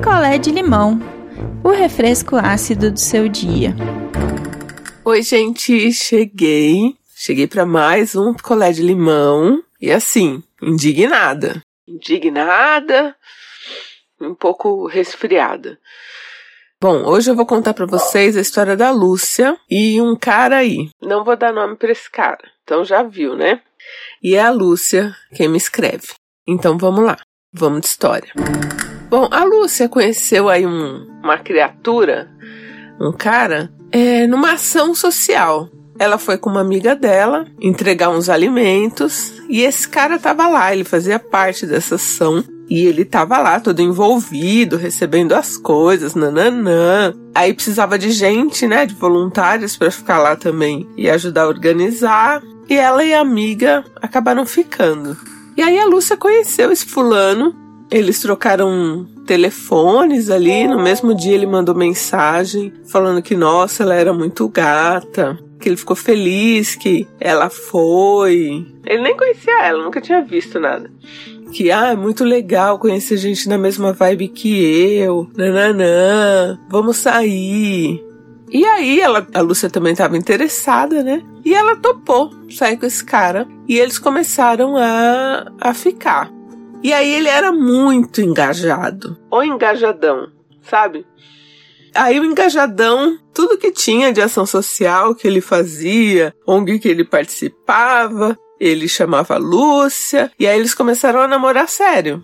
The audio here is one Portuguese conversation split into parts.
picolé de limão, o refresco ácido do seu dia. Oi, gente, cheguei. Cheguei para mais um picolé de limão e assim, indignada. Indignada, um pouco resfriada. Bom, hoje eu vou contar para vocês a história da Lúcia e um cara aí. Não vou dar nome para esse cara, então já viu, né? E é a Lúcia quem me escreve. Então vamos lá, vamos de história. Bom, a Lúcia conheceu aí um, uma criatura, um cara, é, numa ação social. Ela foi com uma amiga dela entregar uns alimentos e esse cara tava lá, ele fazia parte dessa ação e ele tava lá, todo envolvido, recebendo as coisas, nananã. Aí precisava de gente, né, de voluntários para ficar lá também e ajudar a organizar. E ela e a amiga acabaram ficando. E aí a Lúcia conheceu esse fulano. Eles trocaram telefones ali. No mesmo dia ele mandou mensagem falando que, nossa, ela era muito gata. Que ele ficou feliz que ela foi. Ele nem conhecia ela, nunca tinha visto nada que ah, é muito legal conhecer gente na mesma vibe que eu, nananã, vamos sair. E aí ela, a Lúcia também estava interessada, né? E ela topou sair com esse cara e eles começaram a, a ficar. E aí ele era muito engajado, ou engajadão, sabe? Aí o engajadão, tudo que tinha de ação social que ele fazia, ONG que ele participava, ele chamava Lúcia, e aí eles começaram a namorar sério.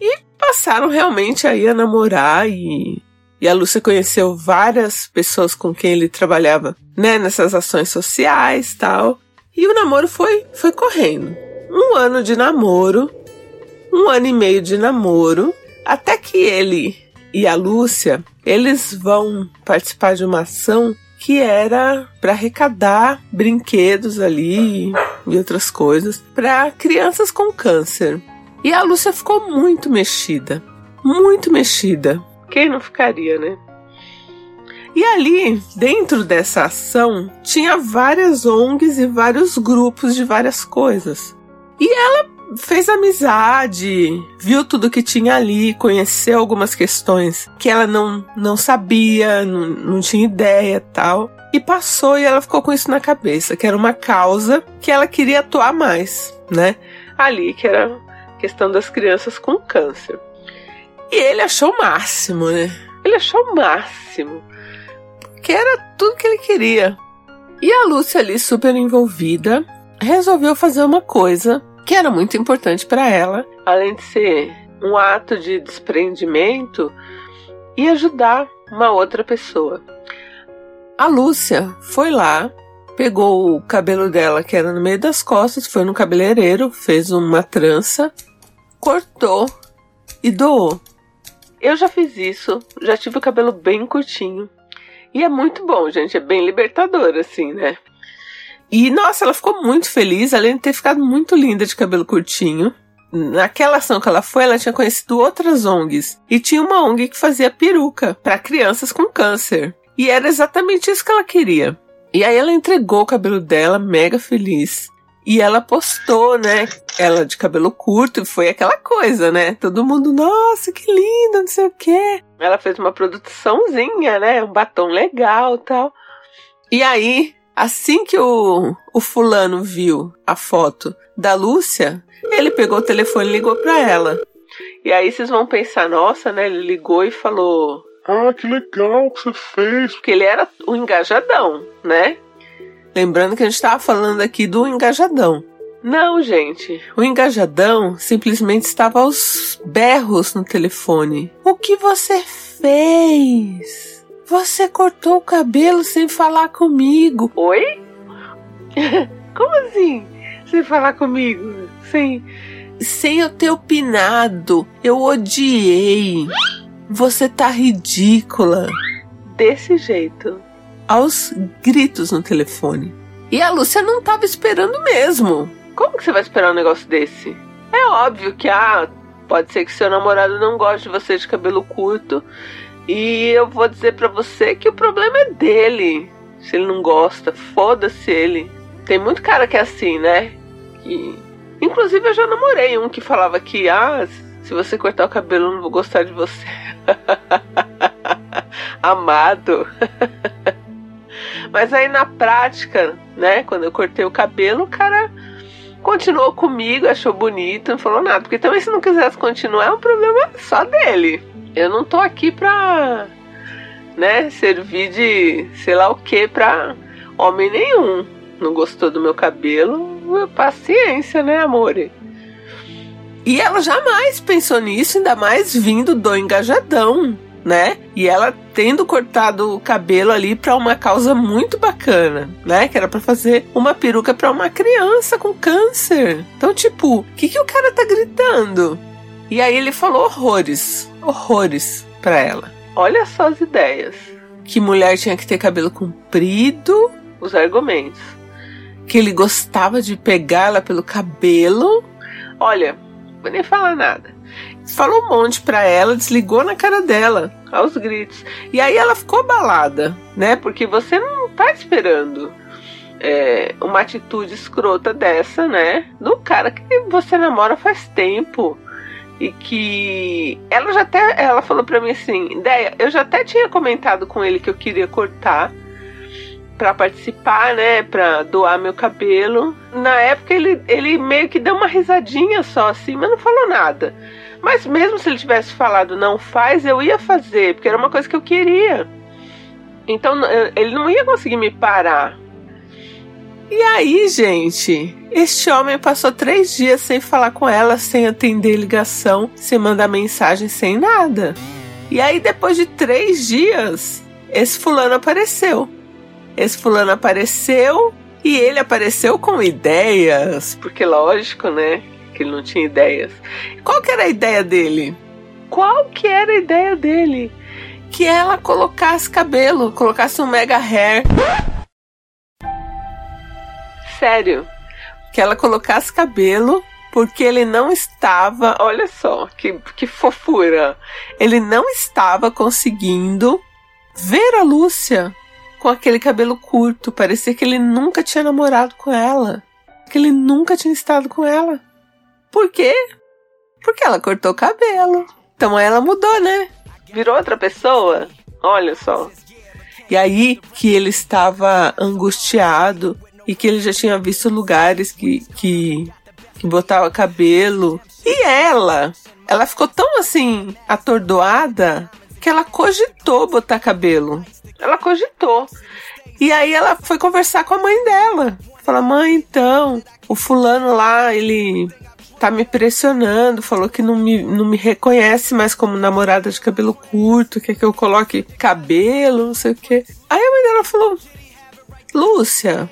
E passaram realmente aí a namorar e, e a Lúcia conheceu várias pessoas com quem ele trabalhava, né, nessas ações sociais, tal. E o namoro foi foi correndo. Um ano de namoro, um ano e meio de namoro, até que ele e a Lúcia, eles vão participar de uma ação que era para arrecadar brinquedos ali e outras coisas para crianças com câncer. E a Lúcia ficou muito mexida, muito mexida. Quem não ficaria, né? E ali, dentro dessa ação, tinha várias ONGs e vários grupos de várias coisas. E ela fez amizade, viu tudo que tinha ali, conheceu algumas questões que ela não, não sabia, não, não tinha ideia tal. E passou e ela ficou com isso na cabeça, que era uma causa que ela queria atuar mais, né? Ali, que era a questão das crianças com câncer. E ele achou o máximo, né? Ele achou o máximo. Porque era tudo que ele queria. E a Lúcia ali, super envolvida, resolveu fazer uma coisa que era muito importante para ela, além de ser um ato de desprendimento e ajudar uma outra pessoa. A Lúcia foi lá, pegou o cabelo dela que era no meio das costas, foi no cabeleireiro, fez uma trança, cortou e doou. Eu já fiz isso, já tive o cabelo bem curtinho. E é muito bom, gente, é bem libertador assim, né? E nossa, ela ficou muito feliz, além de ter ficado muito linda de cabelo curtinho. Naquela ação que ela foi, ela tinha conhecido outras ONGs e tinha uma ONG que fazia peruca para crianças com câncer. E era exatamente isso que ela queria. E aí ela entregou o cabelo dela, mega feliz. E ela postou, né? Ela de cabelo curto, foi aquela coisa, né? Todo mundo, nossa, que linda, não sei o quê. Ela fez uma produçãozinha, né? Um batom legal tal. E aí Assim que o, o fulano viu a foto da Lúcia, ele pegou o telefone e ligou para ela. E aí vocês vão pensar, nossa, né? Ele ligou e falou: Ah, que legal que você fez. Porque ele era o engajadão, né? Lembrando que a gente estava falando aqui do engajadão. Não, gente. O engajadão simplesmente estava aos berros no telefone. O que você fez? Você cortou o cabelo sem falar comigo. Oi? Como assim? Sem falar comigo? Sem. Sem eu ter opinado. Eu odiei. Você tá ridícula. Desse jeito. Aos gritos no telefone. E a Lúcia não tava esperando mesmo. Como que você vai esperar um negócio desse? É óbvio que, ah, pode ser que seu namorado não goste de você de cabelo curto e eu vou dizer para você que o problema é dele. Se ele não gosta, foda-se ele. Tem muito cara que é assim, né? Que... Inclusive eu já namorei um que falava que, ah, se você cortar o cabelo eu não vou gostar de você. Amado. Mas aí na prática, né, quando eu cortei o cabelo, o cara continuou comigo, achou bonito, não falou nada. Porque também se não quisesse continuar, é um problema só dele. Eu não tô aqui pra, né, servir de sei lá o que pra homem nenhum. Não gostou do meu cabelo? Paciência, né, amore? E ela jamais pensou nisso, ainda mais vindo do engajadão né? E ela tendo cortado o cabelo ali para uma causa muito bacana, né? Que era para fazer uma peruca para uma criança com câncer. Então, tipo, o que, que o cara tá gritando? E aí ele falou horrores, horrores para ela. Olha só as ideias. Que mulher tinha que ter cabelo comprido. Os argumentos. Que ele gostava de pegá-la pelo cabelo. Olha, vou nem falar nada falou um monte pra ela, desligou na cara dela, aos gritos. E aí ela ficou abalada, né? Porque você não tá esperando é, uma atitude escrota dessa, né? Do cara que você namora faz tempo. E que ela já até. Ela falou pra mim assim: Ideia, eu já até tinha comentado com ele que eu queria cortar para participar, né, para doar meu cabelo. Na época ele, ele meio que deu uma risadinha só assim, mas não falou nada. Mas mesmo se ele tivesse falado não faz, eu ia fazer, porque era uma coisa que eu queria. Então ele não ia conseguir me parar. E aí, gente, este homem passou três dias sem falar com ela, sem atender ligação, sem mandar mensagem, sem nada. E aí, depois de três dias, esse fulano apareceu. Esse fulano apareceu e ele apareceu com ideias, porque lógico, né? que ele não tinha ideias. Qual que era a ideia dele? Qual que era a ideia dele? Que ela colocasse cabelo, colocasse um mega hair. Sério. Que ela colocasse cabelo porque ele não estava, olha só, que, que fofura. Ele não estava conseguindo ver a Lúcia com aquele cabelo curto. Parecia que ele nunca tinha namorado com ela. Que ele nunca tinha estado com ela. Por quê? Porque ela cortou o cabelo. Então ela mudou, né? Virou outra pessoa. Olha só. E aí que ele estava angustiado e que ele já tinha visto lugares que, que, que botava cabelo. E ela, ela ficou tão assim atordoada que ela cogitou botar cabelo. Ela cogitou. E aí ela foi conversar com a mãe dela. Fala, mãe, então, o fulano lá, ele tá me pressionando, falou que não me, não me reconhece mais como namorada de cabelo curto, quer que eu coloque cabelo, não sei o quê. Aí a mãe dela falou: Lúcia,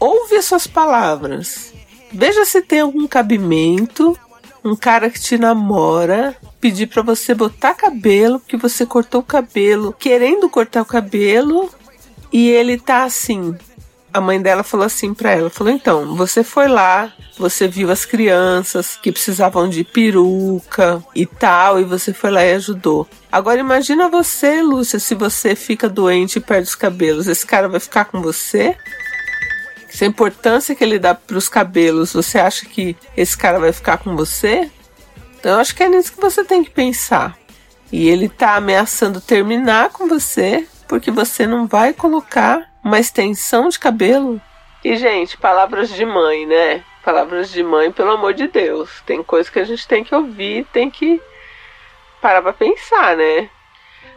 ouve as suas palavras. Veja se tem algum cabimento. Um cara que te namora pedir para você botar cabelo, porque você cortou o cabelo, querendo cortar o cabelo, e ele tá assim, a mãe dela falou assim para ela, falou: "Então, você foi lá, você viu as crianças que precisavam de peruca e tal, e você foi lá e ajudou. Agora imagina você, Lúcia, se você fica doente e perde os cabelos, esse cara vai ficar com você?" Se a importância que ele dá para os cabelos, você acha que esse cara vai ficar com você? Então eu acho que é nisso que você tem que pensar. E ele tá ameaçando terminar com você porque você não vai colocar uma extensão de cabelo. E, gente, palavras de mãe, né? Palavras de mãe, pelo amor de Deus. Tem coisa que a gente tem que ouvir, tem que parar pra pensar, né?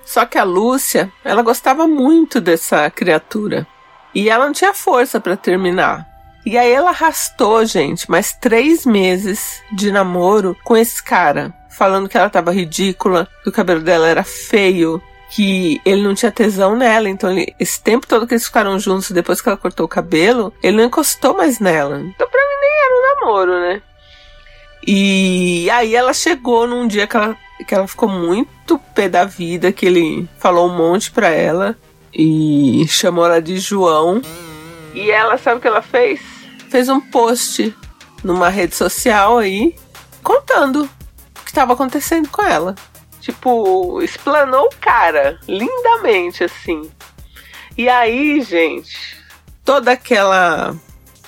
Só que a Lúcia, ela gostava muito dessa criatura. E ela não tinha força para terminar. E aí ela arrastou, gente, mais três meses de namoro com esse cara. Falando que ela tava ridícula, que o cabelo dela era feio, que ele não tinha tesão nela, então ele, esse tempo todo que eles ficaram juntos depois que ela cortou o cabelo, ele não encostou mais nela. Então pra mim nem era um namoro, né? E aí ela chegou num dia que ela, que ela ficou muito pé da vida, que ele falou um monte pra ela e chamou ela de João. E ela, sabe o que ela fez? Fez um post numa rede social aí, contando o que estava acontecendo com ela tipo, explanou o cara lindamente, assim. E aí, gente, toda aquela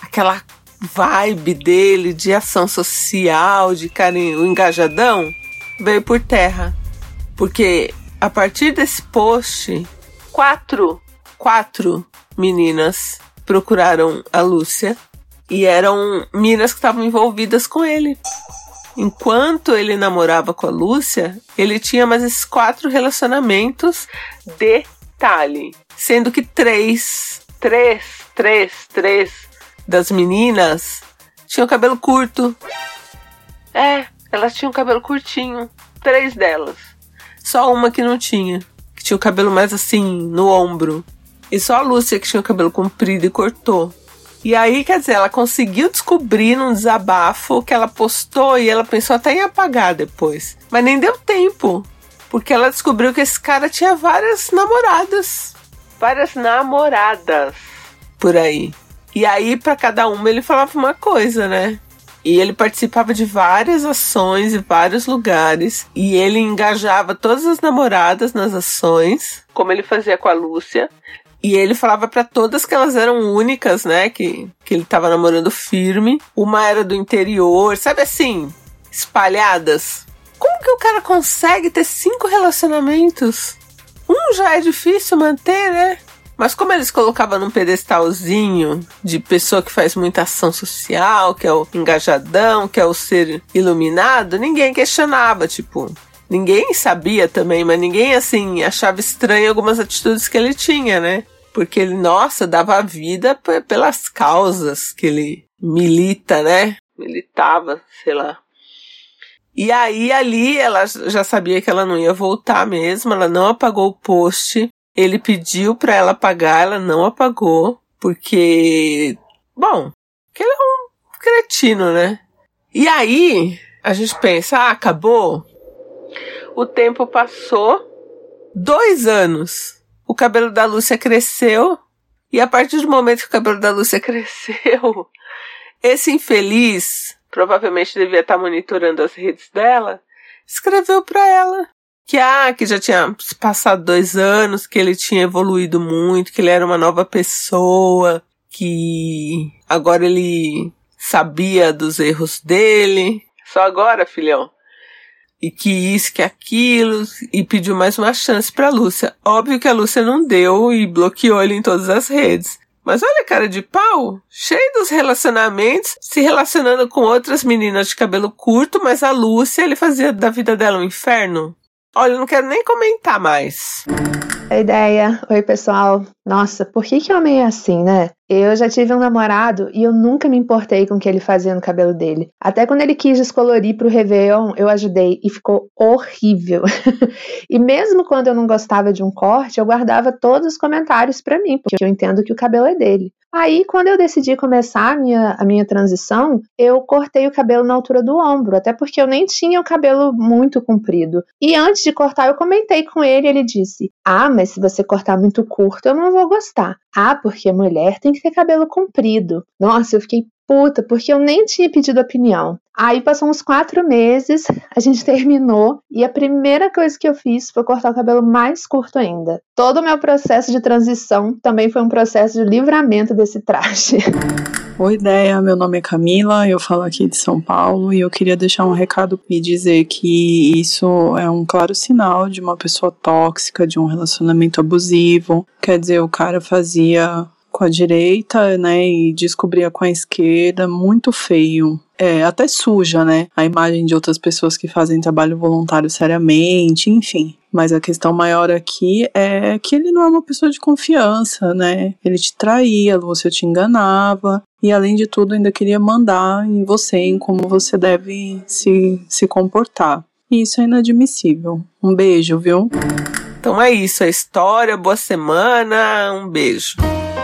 aquela vibe dele de ação social, de carinho, engajadão, veio por terra. Porque a partir desse post, quatro, quatro meninas procuraram a Lúcia e eram meninas que estavam envolvidas com ele. Enquanto ele namorava com a Lúcia, ele tinha mais esses quatro relacionamentos. Detalhe. Sendo que três, três, três, três das meninas tinham cabelo curto. É, elas tinham cabelo curtinho. Três delas. Só uma que não tinha. Tinha o cabelo mais assim, no ombro. E só a Lúcia que tinha o cabelo comprido e cortou. E aí, quer dizer, ela conseguiu descobrir num desabafo que ela postou e ela pensou até em apagar depois. Mas nem deu tempo. Porque ela descobriu que esse cara tinha várias namoradas. Várias namoradas por aí. E aí, para cada uma, ele falava uma coisa, né? E ele participava de várias ações em vários lugares. E ele engajava todas as namoradas nas ações, como ele fazia com a Lúcia. E ele falava para todas que elas eram únicas, né? Que, que ele tava namorando firme. Uma era do interior, sabe assim? Espalhadas. Como que o cara consegue ter cinco relacionamentos? Um já é difícil manter, né? Mas como eles colocavam num pedestalzinho de pessoa que faz muita ação social, que é o engajadão, que é o ser iluminado, ninguém questionava, tipo, ninguém sabia também, mas ninguém assim achava estranho algumas atitudes que ele tinha, né? porque ele, nossa, dava vida pelas causas que ele milita, né? Militava, sei lá. E aí ali ela já sabia que ela não ia voltar mesmo, ela não apagou o post. Ele pediu para ela apagar, ela não apagou, porque bom, que ele é um cretino, né? E aí a gente pensa, ah, acabou. O tempo passou, dois anos o cabelo da Lúcia cresceu. E a partir do momento que o cabelo da Lúcia cresceu, esse infeliz, provavelmente devia estar monitorando as redes dela, escreveu para ela que ah, que já tinha passado dois anos, que ele tinha evoluído muito, que ele era uma nova pessoa, que agora ele sabia dos erros dele. Só agora, filhão e que isso, que aquilo, e pediu mais uma chance pra Lúcia. Óbvio que a Lúcia não deu e bloqueou ele em todas as redes. Mas olha a cara de pau, cheio dos relacionamentos, se relacionando com outras meninas de cabelo curto, mas a Lúcia, ele fazia da vida dela um inferno. Olha, eu não quero nem comentar mais. A ideia. Oi, pessoal. Nossa, por que que homem é assim, né? Eu já tive um namorado e eu nunca me importei com o que ele fazia no cabelo dele. Até quando ele quis descolorir pro Réveillon, eu ajudei e ficou horrível. e mesmo quando eu não gostava de um corte, eu guardava todos os comentários para mim, porque eu entendo que o cabelo é dele. Aí, quando eu decidi começar a minha, a minha transição, eu cortei o cabelo na altura do ombro, até porque eu nem tinha o cabelo muito comprido. E antes de cortar, eu comentei com ele, ele disse: Ah, mas se você cortar muito curto, eu não vou gostar. Ah, porque mulher tem que ter cabelo comprido. Nossa, eu fiquei puta, porque eu nem tinha pedido opinião. Aí passou uns quatro meses, a gente terminou e a primeira coisa que eu fiz foi cortar o cabelo mais curto ainda. Todo o meu processo de transição também foi um processo de livramento desse traje. Oi, ideia. Meu nome é Camila, eu falo aqui de São Paulo e eu queria deixar um recado e dizer que isso é um claro sinal de uma pessoa tóxica, de um relacionamento abusivo. Quer dizer, o cara fazia com a direita, né, e descobria com a esquerda, muito feio. É, até suja, né? A imagem de outras pessoas que fazem trabalho voluntário seriamente, enfim. Mas a questão maior aqui é que ele não é uma pessoa de confiança, né? Ele te traía, você te enganava. E além de tudo, ainda queria mandar em você, em como você deve se, se comportar. E isso é inadmissível. Um beijo, viu? Então é isso, a história, boa semana, um beijo.